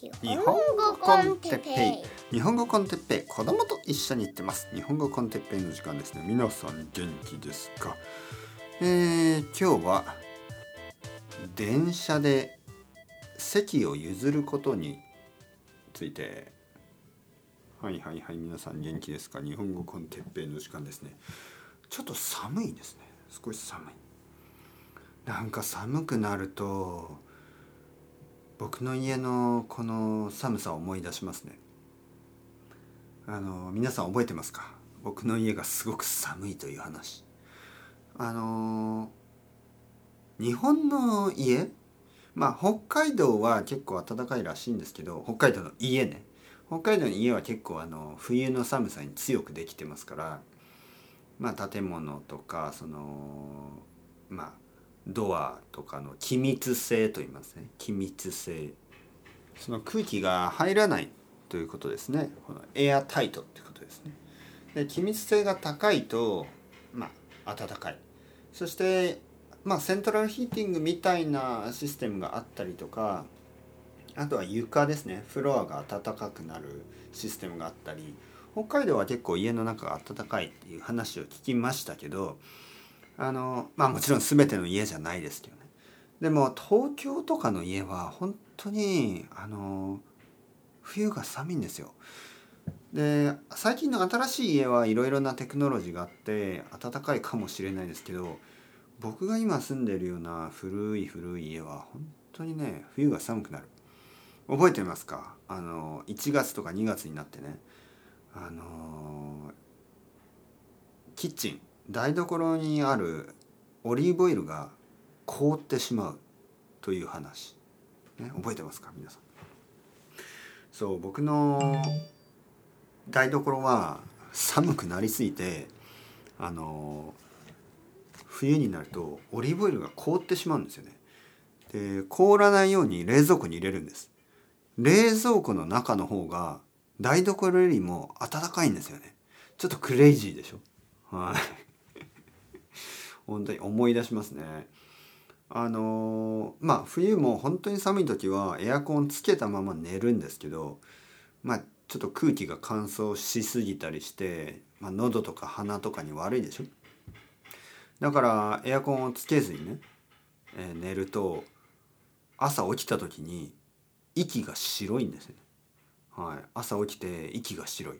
日本語コンテッペイ。日本語コンテッペイ。子供と一緒に行ってます。日本語コンテッペイの時間ですね。皆さん元気ですか？えー、今日は電車で席を譲ることについて。はいはいはい。皆さん元気ですか？日本語コンテッペイの時間ですね。ちょっと寒いですね。少し寒い。なんか寒くなると僕の家のこの寒さを思い出しますね。あの皆さん覚えてますか？僕の家がすごく寒いという話。あの日本の家？まあ北海道は結構暖かいらしいんですけど北海道の家ね。北海道の家は結構あの冬の寒さに強くできてますからまあ建物とかそのまあドアとかの気密性と言いますね。気密性。その空気が入らないということですね。このエアタイトっていうことですね。で気密性が高いとまあ暖かい。そしてまあセントラルヒーティングみたいなシステムがあったりとかあとは床ですね。フロアが暖かくなるシステムがあったり北海道は結構家の中が暖かいっていう話を聞きましたけどあのまあもちろん全ての家じゃないですけどね。でも東京とかの家は本当にあの冬が寒いんですよ。で最近の新しい家はいろいろなテクノロジーがあって暖かいかもしれないですけど僕が今住んでるような古い古い家は本当にね冬が寒くなる。覚えてますか？あの1月とか2月になってね。あのキッチン。台所にあるオリーブオイルが凍ってしまうという話、ね、覚えてますか皆さん。そう僕の台所は寒くなりすぎてあの冬になるとオリーブオイルが凍ってしまうんですよね。で凍らないように冷蔵庫に入れるんです。冷蔵庫の中の方が台所よりも暖かいんですよね。ちょっとクレイジーでしょ？はい。本当に思い出しますね。あのまあ冬も本当に寒い時はエアコンつけたまま寝るんですけどまあちょっと空気が乾燥しすぎたりして、まあ、喉とか鼻とかに悪いでしょ？だからエアコンをつけずにね、えー、寝ると朝起きた時に息が白いんですね。はい、朝起きて息が白い。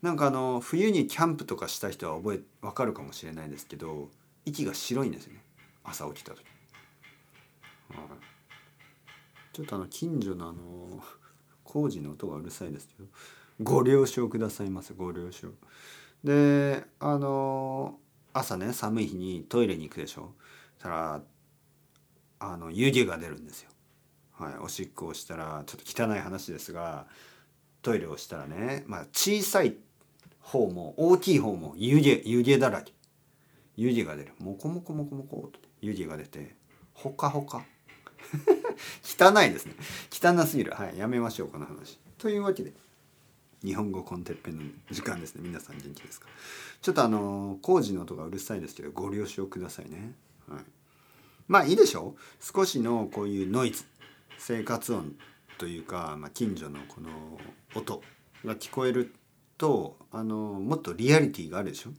なんかあの冬にキャンプとかした人は覚えわかるかもしれないですけど息が白いんですよね。朝起きた時、はい、ちょっとあの近所のあの工事の音がうるさいですけどご了承くださいませご了承。であの朝ね寒い日にトイレに行くでしょ。たらあの湯気が出るんですよ。はい。おしっこをしたらちょっと汚い話ですがトイレをしたらねまあ小さい方も大きい方も湯気湯気だらけ。湯気が出る。モコモコモコモコと湯気が出てほかほか。汚いですね。汚すぎる。はいやめましょうこの話。というわけで日本語コンテッペの時間ですね。皆さん元気ですか？ちょっとあの工事の音がうるさいですけどご了承くださいね。はい。まあいいでしょう。少しのこういうノイズ。生活音というか、まあ、近所のこの音が聞こえるとあのもっとリアリティがあるでしょ？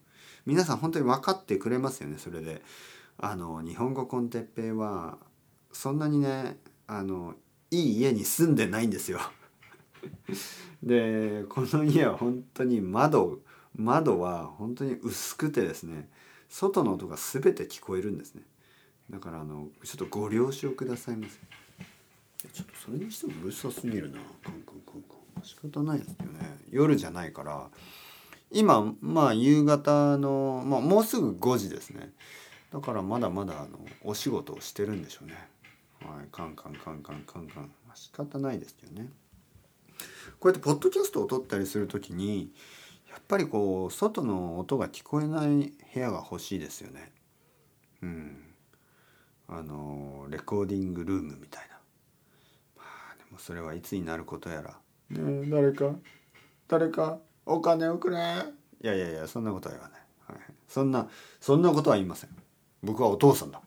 皆さん本当に分かってくれますよねそれで。あの日本語コンテッペイはそんなにねあのいい家に住んでないんですよ。でこの家は本当に窓窓は本当に薄くてですね外の音が全て聞こえるんですね。だからあのちょっとご了承くださいませ。ちょっとそれにしてもうるさすぎるな。カンカンカンカン。仕方ないですよね。夜じゃないから今まあ夕方の、まあ、もうすぐ5時ですね。だからまだまだあのお仕事をしてるんでしょうね。はいカンカンカンカンカンカン、まあ、仕方ないですよね。こうやってポッドキャストを撮ったりする時にやっぱりこう外の音が聞こえない部屋が欲しいですよね。うん。あのレコーディングルームみたいな。まあでもそれはいつになることやら。ね誰か？誰か？お金をくれ。いやいやいやそんなことは言わない、はい、そんなそんなことは言いません。僕はお父さんだ。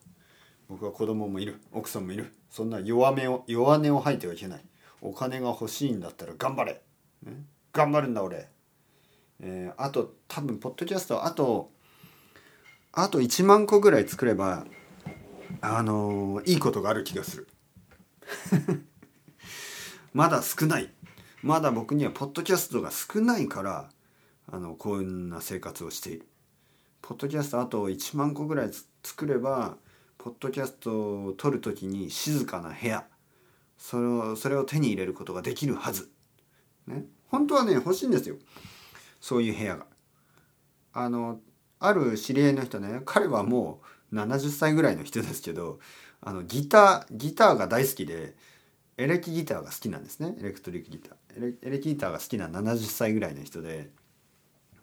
僕は子供もいる。奥さんもいる。そんな弱めを弱音を吐いてはいけない。お金が欲しいんだったら頑張れ、ね、頑張るんだ俺、えー、あと多分ポッドキャストあとあと1万個ぐらい作ればあのー、いいことがある気がする。まだ少ない。まだ僕にはポッドキャストが少ないからあのこんな生活をしている。ポッドキャストあと1万個ぐらい作ればポッドキャストを撮る時に静かな部屋。それをそれを手に入れることができるはず。ね、本当はね欲しいんですよ。そういう部屋が。あのある知り合いの人ね彼はもう70歳ぐらいの人ですけどあのギターギターが大好きでエレキギターが好きなんですね。エレクトリックギター。エレキギターが好きな70歳ぐらいの人で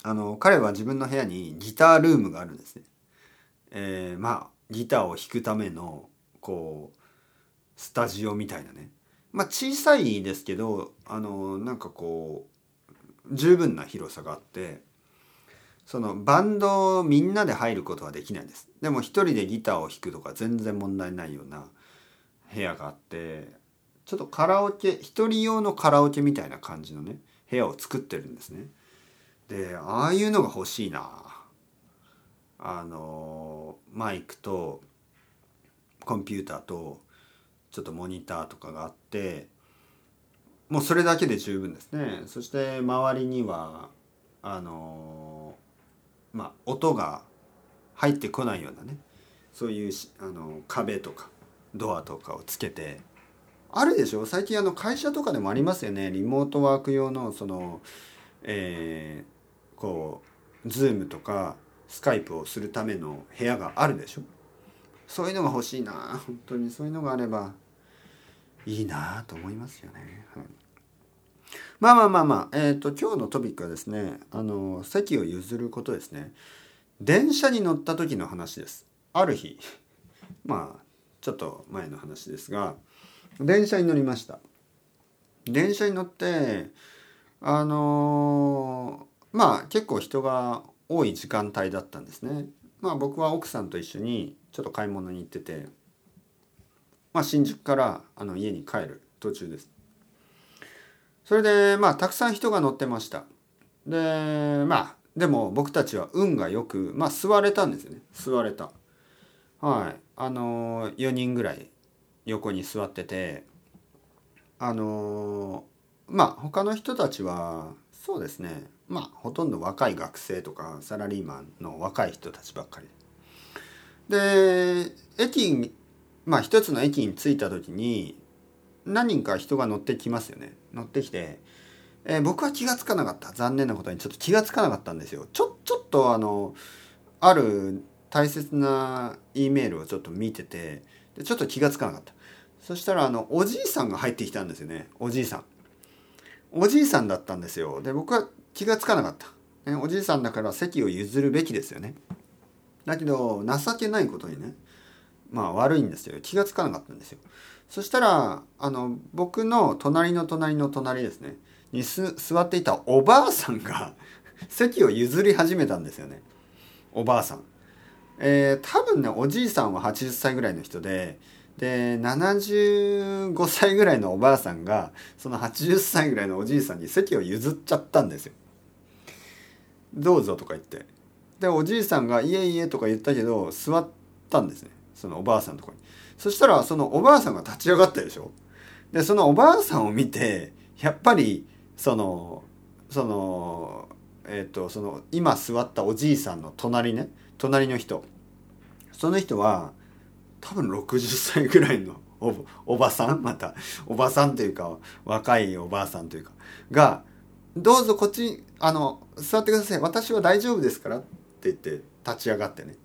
あの彼は自分の部屋にギタールームがあるんですね。えー、まあギターを弾くためのこうスタジオみたいなねまあ小さいですけどあのなんかこう十分な広さがあってそのバンドみんなで入ることはできないんですでも一人でギターを弾くとか全然問題ないような部屋があってちょっとカラオケ一人用のカラオケみたいな感じのね部屋を作ってるんですね。でああいうのが欲しいな。あのマイクとコンピューターとちょっとモニターとかがあってもうそれだけで十分ですね。そして周りにはあのまあ音が入ってこないようなねそういうあの壁とかドアとかをつけてあるでしょ？最近あの会社とかでもありますよね。リモートワーク用のそのえーこうズームとかスカイプをするための部屋があるでしょ？そういうのが欲しいな。本当にそういうのがあればいいなと思いますよね、はい、まあまあまあまあ。えっ、ー、と今日のトピックはですねあの席を譲ることですね。電車に乗った時の話です。ある日。まあちょっと前の話ですが電車に乗りました電車に乗ってあのまあ結構人が多い時間帯だったんですね。まあ僕は奥さんと一緒にちょっと買い物に行ってて、まあ、新宿からあの家に帰る途中です。それでまあたくさん人が乗ってました。でまあでも僕たちは運がよくまあ座れたんですよね座れた。はいあの4人ぐらい横に座っててあのまあ他の人たちはそうですね。まあほとんど若い学生とかサラリーマンの若い人たちばっかり。で駅にまあ一つの駅に着いた時に何人か人が乗ってきますよね。乗ってきて、えー、僕は気が付かなかった。残念なことにちょっと気が付かなかったんですよ。ちょちょっとあのある大切な E メールをちょっと見ててでちょっと気が付かなかった。そしたらあのおじいさんが入ってきたんですよね。おじいさん。おじいさんだったんですよ。で僕は気がつかなかった、ね、おじいさんだから席を譲るべきですよね。だけど情けないことにねまあ悪いんですよ。気がつかなかったんですよ。そしたらあの僕の隣の隣の隣ですね。にす座っていたおばあさんが 席を譲り始めたんですよね。おばあさん。えー、多分ねおじいさんは80歳ぐらいの人でで75歳ぐらいのおばあさんがその80歳ぐらいのおじいさんに席を譲っちゃったんですよ。どうぞとか言ってでおじいさんが「いえいえ」とか言ったけど座ったんですねそのおばあさんのとこに。そしたらそのおばあさんが立ち上がったでしょ。でそのおばあさんを見てやっぱりそのそのえっ、ー、とその今座ったおじいさんの隣ね隣の人その人は多分60歳ぐらいのおおばさん？また。おばさんというか若いおばあさんというか。が「どうぞこっちあの座ってください。私は大丈夫ですから」って言って立ち上がってね。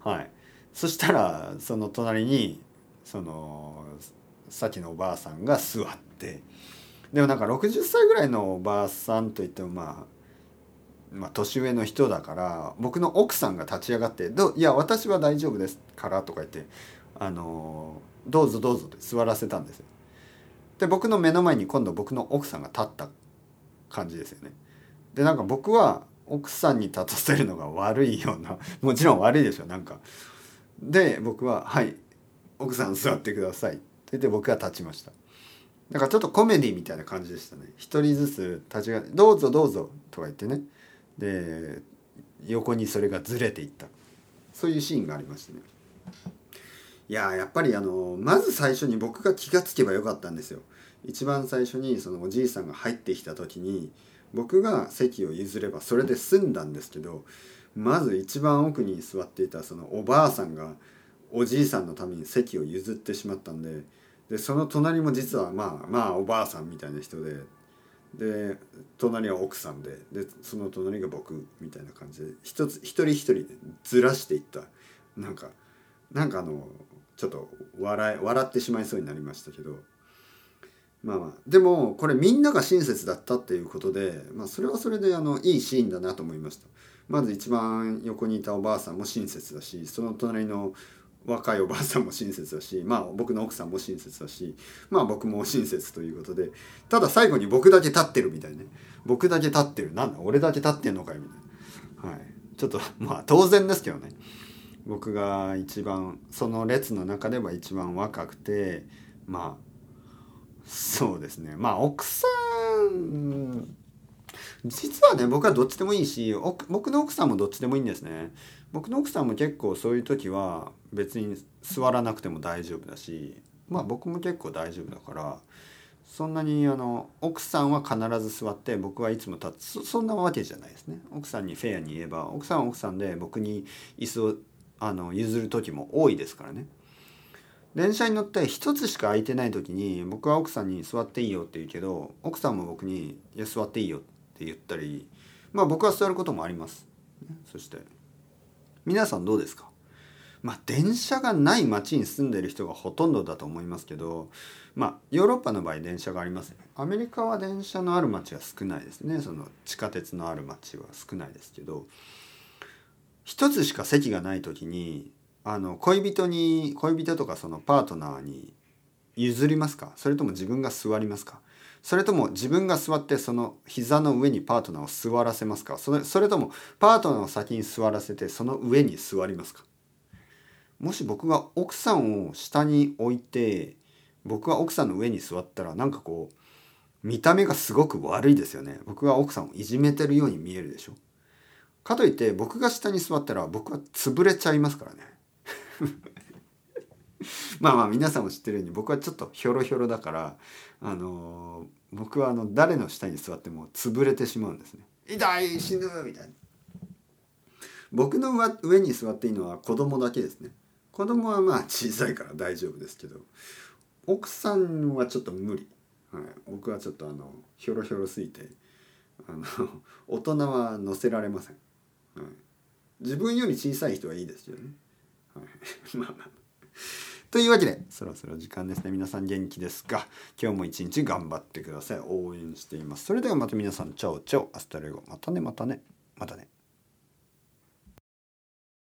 はい。そしたらその隣にそのさっきのおばあさんが座って。でもなんか60歳ぐらいのおばあさんといってもまあまあ、年上の人だから僕の奥さんが立ち上がって「どいや私は大丈夫ですから」とか言って「あのどうぞどうぞ」って座らせたんですよ。で僕の目の前に今度僕の奥さんが立った感じですよね。でなんか僕は奥さんに立たせるのが悪いような もちろん悪いでしょなんか。で僕は「はい奥さん座ってください」って言って僕が立ちました。だかちょっとコメディみたいな感じでしたね一人ずつ立ち上が「どうぞどうぞ」とか言ってねで横にそれがずれていった。そういうシーンがありましたね。いややっぱりあのまず最初に僕が気がつけばよかったんですよ。一番最初にそのおじいさんが入ってきた時に僕が席を譲ればそれで済んだんですけどまず一番奥に座っていたそのおばあさんがおじいさんのために席を譲ってしまったんででその隣も実はまあまあおばあさんみたいな人でで隣は奥さんででその隣が僕みたいな感じで一つ一人一人ずらしていった。なんかなんかあのちょっと笑い笑ってしまいそうになりましたけど。まあまあでもこれみんなが親切だったっていうことで、まあ、それはそれであのいいシーンだなと思いました。まず一番横にいたおばあさんも親切だしその隣の若いおばあさんも親切だしまあ僕の奥さんも親切だしまあ僕も親切ということでただ最後に僕だけ立ってるみたいね。僕だけ立ってる。なんだ俺だけ立ってんのかよみたいな。はい。ちょっとまあ当然ですけどね。僕が一番その列の中では一番若くてまあそうですね。まあ奥さん実はね僕はどっちでもいいし僕の奥さんもどっちでもいいんですね。僕の奥さんも結構そういう時は別に座らなくても大丈夫だしまあ僕も結構大丈夫だからそんなにあの奥さんは必ず座って僕はいつも立つ。そんなわけじゃないですね。奥さんにフェアに言えば奥さんは奥さんで僕に椅子をあの譲る時も多いですからね。電車に乗って一つしか空いてない時に僕は奥さんに座っていいよって言うけど奥さんも僕に「いや座っていいよ」ってって言ったりまあ僕は座ることもあります。そして皆さんどうですか？まあ電車がない町に住んでる人がほとんどだと思いますけどまあヨーロッパの場合電車がありますね。アメリカは電車のある町は少ないですねその地下鉄のある町は少ないですけど一つしか席がない時にあの恋人に恋人とかそのパートナーに譲りますか？それとも自分が座りますか？それとも自分が座ってその膝の上にパートナーを座らせますか？それそれともパートナーを先に座らせてその上に座りますか？もし僕が奥さんを下に置いて僕が奥さんの上に座ったらなんかこう見た目がすごく悪いですよね。僕が奥さんをいじめてるように見えるでしょ？かといって僕が下に座ったら僕は潰れちゃいますからね。まあまあ皆さんも知ってるように僕はちょっとひょろひょろだからあのー、僕はあの誰の下に座っても潰れてしまうんですね。痛い死ぬみたいな。僕の上に座っていいのは子供だけですね。子供はまあ小さいから大丈夫ですけど奥さんはちょっと無理。はい、僕はちょっとあのひょろひょろすぎてあの 大人は乗せられません。はい、自分より小さい人はいいですよね。はい、まあまあというわけでそろそろ時間ですね。皆さん元気ですか？今日も一日頑張ってください。応援しています。それではまた皆さん。 Ciao ciao。 Hasta luego。またねまたね。またね。